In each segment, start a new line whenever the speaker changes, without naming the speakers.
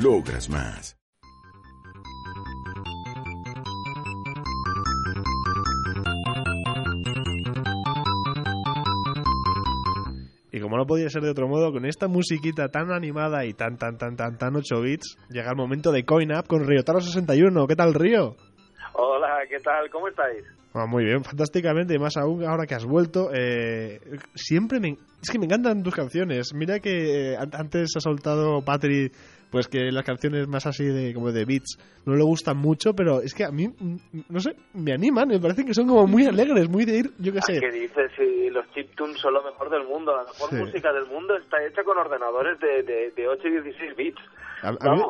Logras más.
Y como no podía ser de otro modo, con esta musiquita tan animada y tan, tan, tan, tan, tan 8 bits, llega el momento de Coin Up con Ryotaro61. ¿Qué tal, Río?
Hola, ¿qué tal? ¿Cómo estáis?
Ah, muy bien, fantásticamente, y más aún ahora que has vuelto. Eh, siempre me... Es que me encantan tus canciones. Mira que eh, an- antes ha soltado Patri, pues que las canciones más así de como de beats no le gustan mucho, pero es que a mí, mm, no sé, me animan, me parecen que son como muy alegres, muy de ir, yo qué sé.
¿Qué dices? Si los chiptunes son lo mejor del mundo, la mejor
Sí.
música del mundo está hecha con ordenadores de, de, de 8 y 16 bits.
A- a mí-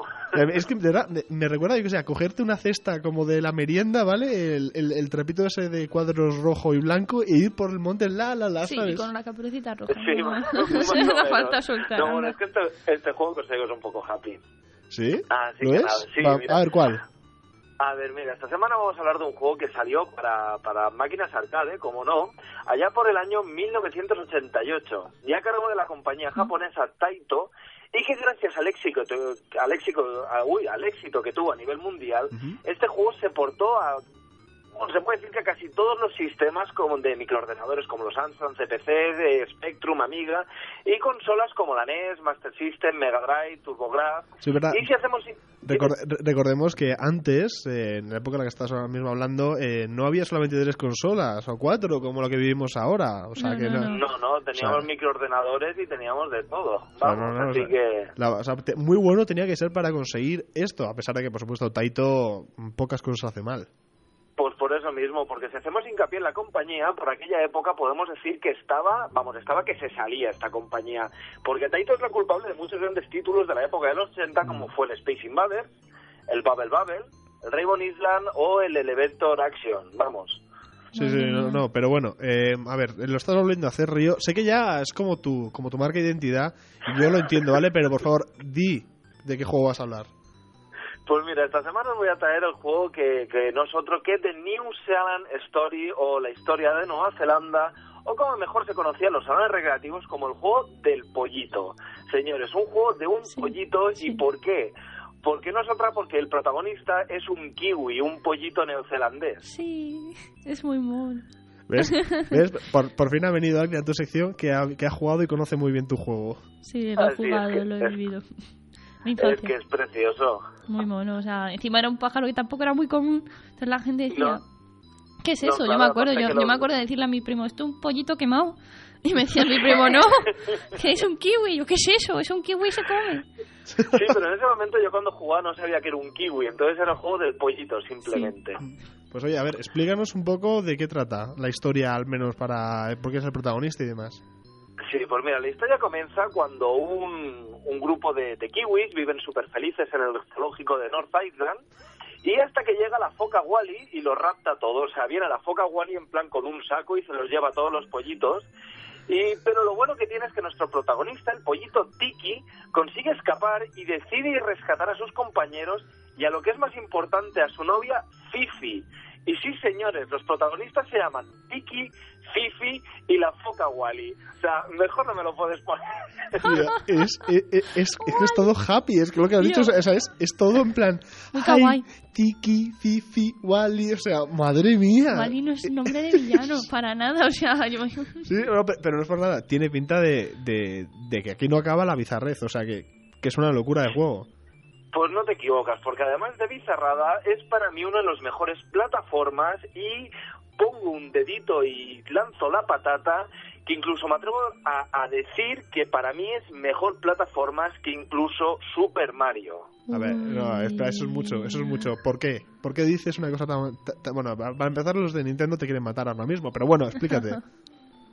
es que de verdad, me, recuerda, yo que sé, a cogerte una cesta como de la merienda, ¿vale? El, el, el trapito ese de cuadros rojo y blanco e ir por el monte la, la, la,
Sí,
¿sabes?
y con una caperucita roja.
Sí,
¿no?
más,
No
más menos.
falta soltar.
No, bueno, es que este, este juego que os digo es un poco happy.
¿Sí?
Así
¿Lo
que
es?
nada, sí,
Va-
mira.
a ver, ¿cuál?
A ver, mira, esta semana vamos a hablar de un juego que salió para, para máquinas arcade, como no, allá por el año 1988, y a cargo de la compañía japonesa Taito, y que gracias al éxito, al éxito, a- uy, al éxito que tuvo a nivel mundial, este juego se portó a bueno, se puede decir que casi todos los sistemas como de microordenadores como los Amstrad, CPC, de Spectrum, Amiga y consolas como la NES, Master System, Mega Drive, TurboGrafx.
Sí, verdad.
Y si hacemos
Recor- re- recordemos que antes, eh, en la época en la que estás ahora mismo hablando, eh, no había solamente tres consolas o cuatro como lo que vivimos ahora. O sea
No,
que
no,
no.
No, no, teníamos
O sea-
microordenadores y teníamos de todo. Vamos,
no, no, o
así
sea,
que...
la- o sea, te- muy bueno tenía que ser para conseguir esto, a pesar de que, por supuesto, Taito mm, pocas cosas hace mal.
Pues por eso mismo, porque si hacemos hincapié en la compañía, por aquella época podemos decir que estaba, vamos, estaba que se salía esta compañía. Porque Taito es la culpable de muchos grandes títulos de la época de los 80, como fue el Space Invaders, el Bubble Bubble, el Rainbow Island o el Elevator Action. Vamos.
Sí, sí, no, no, pero bueno, eh, a ver, lo estás volviendo a hacer, Río. Sé que ya es como tu, como tu marca de identidad, y yo lo entiendo, ¿vale? Pero por favor, di de qué juego vas a hablar.
Pues mira, esta semana os voy a traer el juego que, que no es otro que The New Zealand Story o la historia de Nueva Zelanda o como mejor se conocía en los salones recreativos como el juego del pollito. Señores, un juego de un
Sí,
pollito
sí.
y ¿por qué? Porque no es otra porque el protagonista es un kiwi, un pollito neozelandés.
Sí, es muy mono.
¿Ves? ¿Ves? Por, por fin ha venido alguien a tu sección que ha, que ha jugado y conoce muy bien tu juego.
Sí, lo he
es
jugado,
que-
lo he
es-
vivido. Mi
Es que es precioso.
Muy mono, o sea, encima era un pájaro que tampoco era muy común. Entonces la gente decía,
No.
¿qué es
No,
eso? yo
claro,
me acuerdo, yo, me acuerdo de decirle a mi primo, ¿esto es un pollito quemado? Y me decía mi primo, no, que es un kiwi. Yo, ¿qué es eso? Es un kiwi y se come.
Sí, pero en ese momento yo cuando jugaba no sabía que era un kiwi, entonces era el juego del pollito simplemente.
Pues oye, a ver, explícanos un poco de qué trata la historia, al menos para... porque es el protagonista y demás.
Sí, pues mira, la historia comienza cuando un, un grupo de, de kiwis viven súper felices en el zoológico de North Island y hasta que llega la foca Wally y los rapta a todos. O sea, viene la foca Wally en plan con un saco y se los lleva a todos los pollitos. Y, pero lo bueno que tiene es que nuestro protagonista, el pollito Tiki, consigue escapar y decide rescatar a sus compañeros y a lo que es más importante, a su novia Fifi. Y sí, señores, los protagonistas se llaman Tiki, Fifi y la foca Wally. O sea, mejor no me lo puedes poner.
Tío, es, es, es, es que es todo happy, es que lo que has dicho o sea, es, es todo en plan...
Muy.
Tiki, Fifi, Wally, o sea, madre mía.
Wally no es nombre de villano, para nada. O sea, yo...
Sí, no, pe- pero no es por nada, tiene pinta de, de, de que aquí no acaba la bizarrez, o sea, que, que es una locura de juego.
Pues no te equivocas, porque además de Bizarrada es para mí una de las mejores plataformas y pongo un dedito y lanzo la patata que incluso me atrevo a, a decir que para mí es mejor plataformas que incluso Super Mario.
A ver, no, espera, eso es mucho, eso es mucho. ¿Por qué? ¿Por qué dices una cosa tan... tan- tan- bueno, para para empezar los de Nintendo te quieren matar ahora mismo, pero bueno, explícate.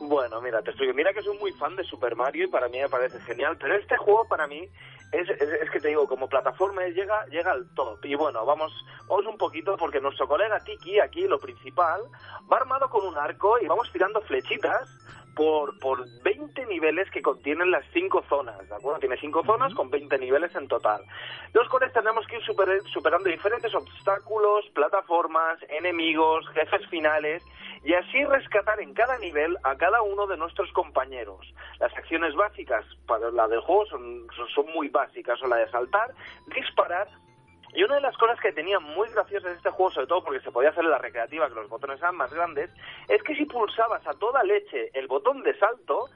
Bueno, mira, te explico. Mira que soy muy fan de Super Mario y para mí me parece genial, pero este juego para mí es, es, es que te digo, como plataforma llega llega al top. Y bueno, vamos, vamos un poquito porque nuestro colega Tiki, aquí lo principal, va armado con un arco y vamos tirando flechitas por, por 20 niveles que contienen las cinco zonas, ¿de acuerdo? Tiene cinco zonas con 20 niveles en total. Los cuales tenemos que ir super- superando diferentes obstáculos, plataformas, enemigos, jefes finales y así rescatar en cada nivel a cada uno de nuestros compañeros. Las acciones básicas para la del juego son, son- son muy básicas, son la de saltar, disparar y una de las cosas que tenía muy graciosas este juego, sobre todo porque se podía hacer en la recreativa, que los botones eran más grandes, es que si pulsabas a toda leche el botón de salto,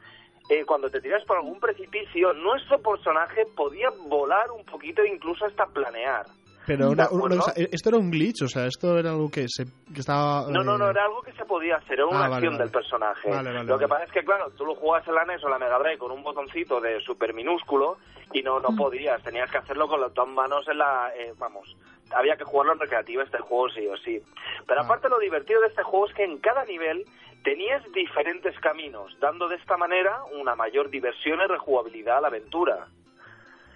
eh, cuando te tiras por algún precipicio, nuestro personaje podía volar un poquito e incluso hasta planear.
Pero
¿De
una,
acuerdo?
una cosa, ¿esto era un glitch? O sea, ¿esto era algo que, se, que estaba...?
No, no, no,
eh,
era algo que se podía hacer, era una
Ah, vale,
acción
vale.
del personaje.
Vale, vale,
Lo que
vale.
pasa es que, claro, tú lo jugabas en la NES o la Mega Drive con un botoncito de super minúsculo y no, no podías, tenías que hacerlo con las dos manos en la... eh, vamos, había que jugarlo en recreativa este juego sí o sí. Pero
Ah.
aparte lo divertido de este juego es que en cada nivel tenías diferentes caminos, dando de esta manera una mayor diversión y rejugabilidad a la aventura.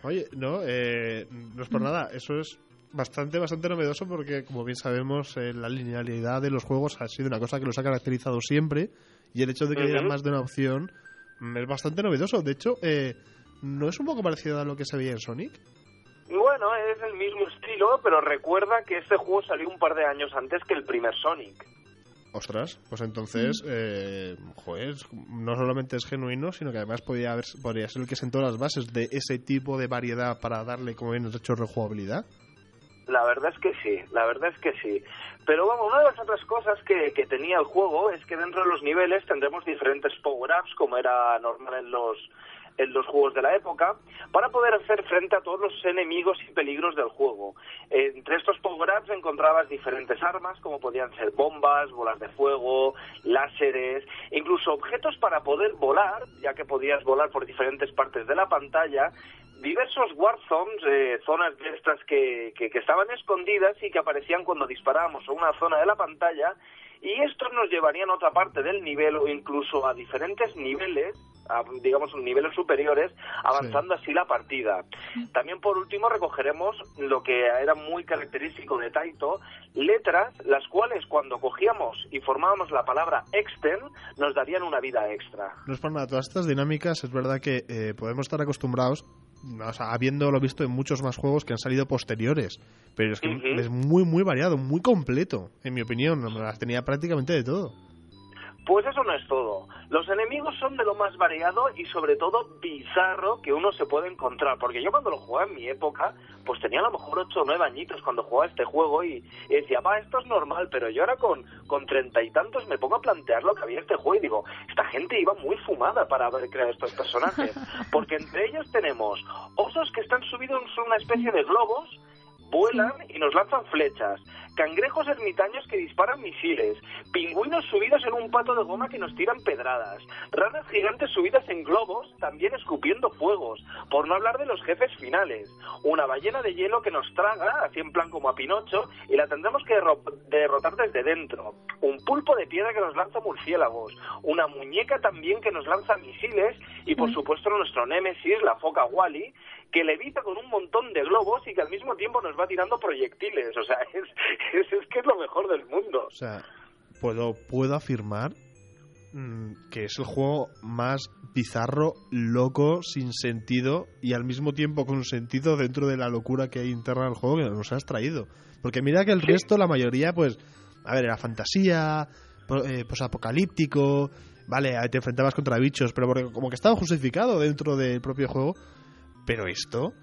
Oye, no, eh, no es por nada. Eso es bastante, bastante novedoso porque, como bien sabemos, eh, la linealidad de los juegos ha sido una cosa que los ha caracterizado siempre y el hecho de que haya
Ujú.
más de una opción mm, es bastante novedoso. De hecho, eh, ¿no es un poco parecido a lo que se veía en Sonic?
Bueno, es el mismo estilo, pero recuerda que este juego salió un par de años antes que el primer Sonic.
Ostras, pues entonces,
Mm.
eh, joder, no solamente es genuino, sino que además podría, haber, podría ser el que sentó las bases de ese tipo de variedad para darle, como bien has hecho, rejugabilidad.
La verdad es que sí, la verdad es que sí. Pero vamos, una de las otras cosas que, que tenía el juego es que dentro de los niveles tendremos diferentes como era normal en los, en los juegos de la época, para poder hacer frente a todos los enemigos y peligros del juego. Entre estos power-ups encontrabas diferentes armas, como podían ser bombas, bolas de fuego, láseres, incluso objetos para poder volar, ya que podías volar por diferentes partes de la pantalla, diversos war zones, eh, zonas de estas que, que, que estaban escondidas y que aparecían cuando disparábamos a una zona de la pantalla y estos nos llevarían a otra parte del nivel o incluso a diferentes niveles, a, digamos niveles superiores, avanzando así la partida. También por último recogeremos lo que era muy característico de Taito, letras las cuales cuando cogíamos y formábamos la palabra extern nos darían una vida extra.
No es por nada, todas estas dinámicas es verdad que eh, podemos estar acostumbrados, o sea, habiéndolo visto en muchos más juegos que han salido posteriores, pero es que es muy, muy variado, muy completo, en mi opinión, las tenía prácticamente de todo.
Pues eso no es todo. Los enemigos son de lo más variado y sobre todo bizarro que uno se puede encontrar. Porque yo cuando lo jugaba en mi época, pues tenía a lo mejor 8 o 9 añitos cuando jugaba este juego y, y decía, va, esto es normal, pero yo ahora con con treinta y tantos me pongo a plantear lo que había en este juego y digo, esta gente iba muy fumada para haber creado estos personajes. Porque entre ellos tenemos osos que están subidos en una especie de globos vuelan y nos lanzan flechas, cangrejos ermitaños que disparan misiles, pingüinos subidos en un pato de goma que nos tiran pedradas, ranas gigantes subidas en globos también escupiendo fuegos, por no hablar de los jefes finales, una ballena de hielo que nos traga, así en plan como a Pinocho, y la tendremos que derro- derrotar desde dentro, un pulpo de piedra que nos lanza murciélagos, una muñeca también que nos lanza misiles y por supuesto nuestro némesis, la foca Wally, que levita con un montón de globos y que al mismo tiempo nos va tirando proyectiles. O sea, es, es, es que es lo mejor del mundo.
O sea, puedo, puedo afirmar mm, que es el juego más bizarro, loco, sin sentido y al mismo tiempo con sentido dentro de la locura que hay interna del juego que nos has traído. Porque mira que el
Sí.
resto, la mayoría, pues, a ver, era fantasía, eh, posapocalíptico, vale, te enfrentabas contra bichos, pero porque como que estaba justificado dentro del propio juego. Pero esto,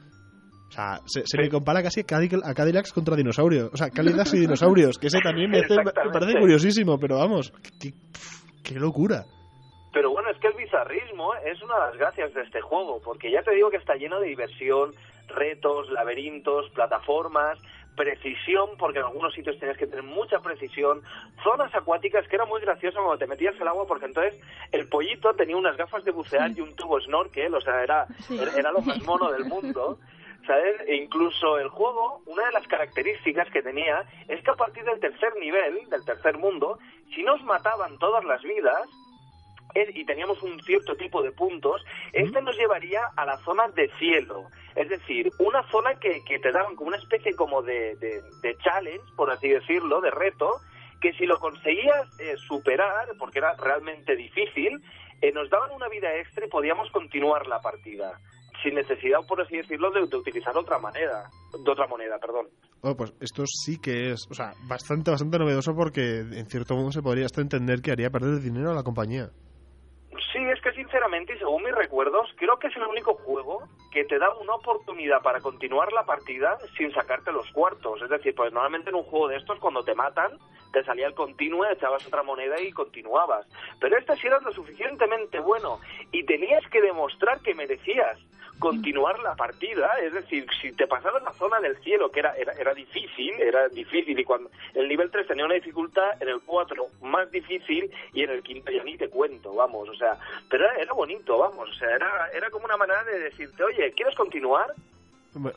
o sea, se, se
Sí.
me compara casi a Cadillac, a Cadillacs contra dinosaurios. O sea, Cadillacs y dinosaurios, que ese también me, hace- me parece curiosísimo, pero vamos, qué, qué locura.
Pero bueno, es que el bizarrismo es una de las gracias de este juego, porque ya te digo que está lleno de diversión, retos, laberintos, plataformas, precisión, porque en algunos sitios tenías que tener mucha precisión, zonas acuáticas que era muy gracioso cuando te metías al agua, porque entonces el pollito tenía unas gafas de bucear y un tubo snorkel, o sea, era, era lo más mono del mundo. ¿Sabes? E incluso el juego, una de las características que tenía es que a partir del tercer nivel, del tercer mundo, si nos mataban todas las vidas, y teníamos un cierto tipo de puntos, este nos llevaría a la zona de cielo. Es decir, una zona que, que te daban como una especie como de, de, de challenge, por así decirlo, de reto, que si lo conseguías eh, superar, porque era realmente difícil, eh, nos daban una vida extra y podíamos continuar la partida sin necesidad, por así decirlo, de, de utilizar otra manera, de otra moneda, perdón.
Pues esto sí que es, o sea, bastante, bastante novedoso porque en cierto modo se podría hasta entender que haría perder dinero a la compañía.
Sí, es que sinceramente, y según mis recuerdos, creo que es el único juego que te da una oportunidad para continuar la partida sin sacarte los cuartos. Es decir, pues normalmente en un juego de estos, cuando te matan, te salía el continuo, echabas otra moneda y continuabas. Pero este sí era lo suficientemente bueno y tenías que demostrar que merecías continuar la partida, es decir, si te pasabas la zona del cielo, que era, era, era difícil, era difícil, y cuando el nivel 3 tenía una dificultad, en el 4 más difícil, y en el quinto ya ni te cuento, vamos, o sea, pero era, era bonito, vamos, o sea, era, era como una manera de decirte, oye, ¿quieres continuar?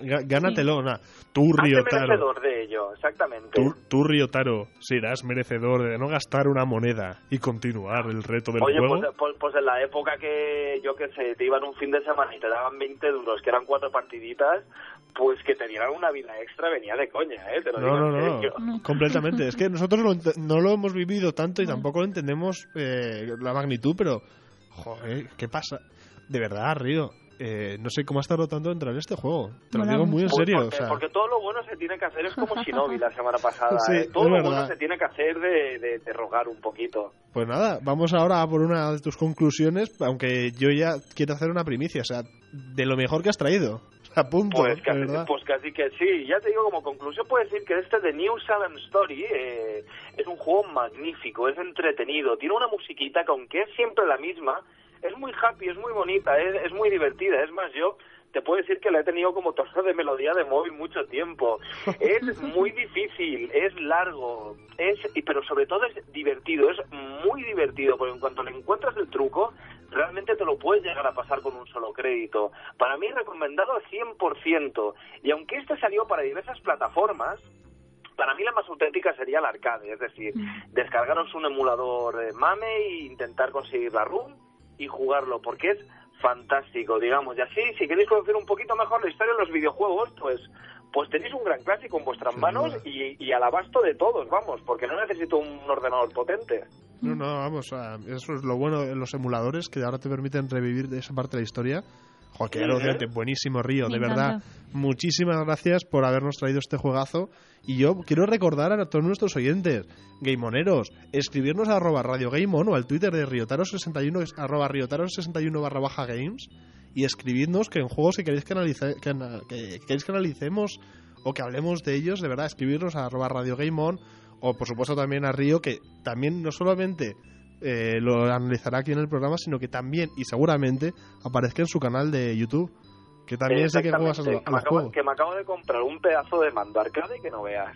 Gá- Gánatelo, na. Tú,
Hazte
Ryotaro.
merecedor de ello, exactamente.
Tú, tú, Ryotaro, serás merecedor de no gastar una moneda y continuar el reto del
Oye,
juego.
pues, pues, pues en la época que, yo qué sé, te iban un fin de semana y te daban 20 duros, que eran cuatro partiditas, pues que te dieran una vida extra venía de coña, ¿eh? Te lo
No,
digo
no,
en
no,
serio.
completamente. Es que nosotros lo no lo hemos vivido tanto y tampoco lo entendemos eh, la magnitud, pero, joder, ¿qué pasa? De verdad, Río, eh, no sé cómo has tardado tanto en entrar en este juego. Te lo digo muy en serio.
porque,
o sea,
porque todo lo bueno se tiene que hacer, es como Shinobi la semana pasada,
Sí,
¿eh? Todo lo
verdad.
bueno se tiene que hacer de, de, de rogar un poquito.
Pues nada, vamos ahora a por una de tus conclusiones, aunque yo ya quiero hacer una primicia, o sea, de lo mejor que has traído. O sea, punto,
Pues casi,
verdad.
pues casi que sí. Ya te digo, como conclusión puedo decir que este de New Salem Story eh, es un juego magnífico, es entretenido, tiene una musiquita que aunque es siempre la misma, es muy happy, es muy bonita, es, es muy divertida. Es más, yo te puedo decir que la he tenido como tono de melodía de móvil mucho tiempo. Es muy difícil, es largo, es y- pero sobre todo es divertido, es muy divertido, porque en cuanto le encuentras el truco, realmente te lo puedes llegar a pasar con un solo crédito. Para mí recomendado al 100%. Y aunque este salió para diversas plataformas, para mí la más auténtica sería el arcade, es decir, descargaros un emulador MAME e intentar conseguir la ROM y jugarlo, porque es fantástico, digamos. Y así, si queréis conocer un poquito mejor la historia de los videojuegos, pues pues tenéis un gran clásico en vuestras manos y, y al abasto de todos, vamos, porque no necesito un ordenador potente.
No, no, vamos, eso es lo bueno de los emuladores, que ahora te permiten revivir esa parte de la historia.
Ujú.
alucinante, buenísimo, Río,
Me
de
encanta.
verdad. Muchísimas gracias por habernos traído este juegazo. Y yo quiero recordar a todos nuestros oyentes, gameoneros, escribirnos a arroba Radio Game On o al Twitter de Riotaro61, es arroba Riotaro61 barra baja games, y escribidnos que en juegos que queréis que, analice- que ana- que queréis que analicemos o que hablemos de ellos, de verdad, escribirnos a arroba Radio Game On o por supuesto también a Río, que también no solamente eh, lo analizará aquí en el programa, sino que también y seguramente aparezca en su canal de YouTube, que también sé que juegas a,
que, me
los
acabo,
juegos.
que me acabo de comprar un pedazo de mando arcade que no veas.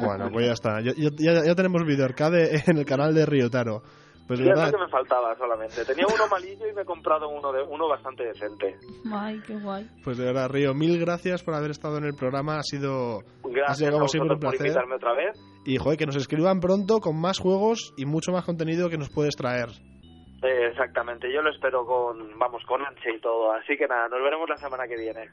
Bueno, pues ya está. Ya- ya tenemos video arcade en el canal de Riotaro. Pues de
Sí, es
verdad,
lo que me faltaba solamente. Tenía uno malillo y me he comprado uno de uno bastante decente.
Ay, qué guay.
pues de verdad, Río, mil gracias por haber estado en el programa. Ha sido, ha
Gracias
sido
a
siempre un
por
placer.
invitarme otra vez.
Y joder, que nos escriban pronto con más juegos y mucho más contenido que nos puedes traer.
Eh, exactamente, yo lo espero con, vamos, con ansia y todo. Así que nada, nos veremos la semana que viene.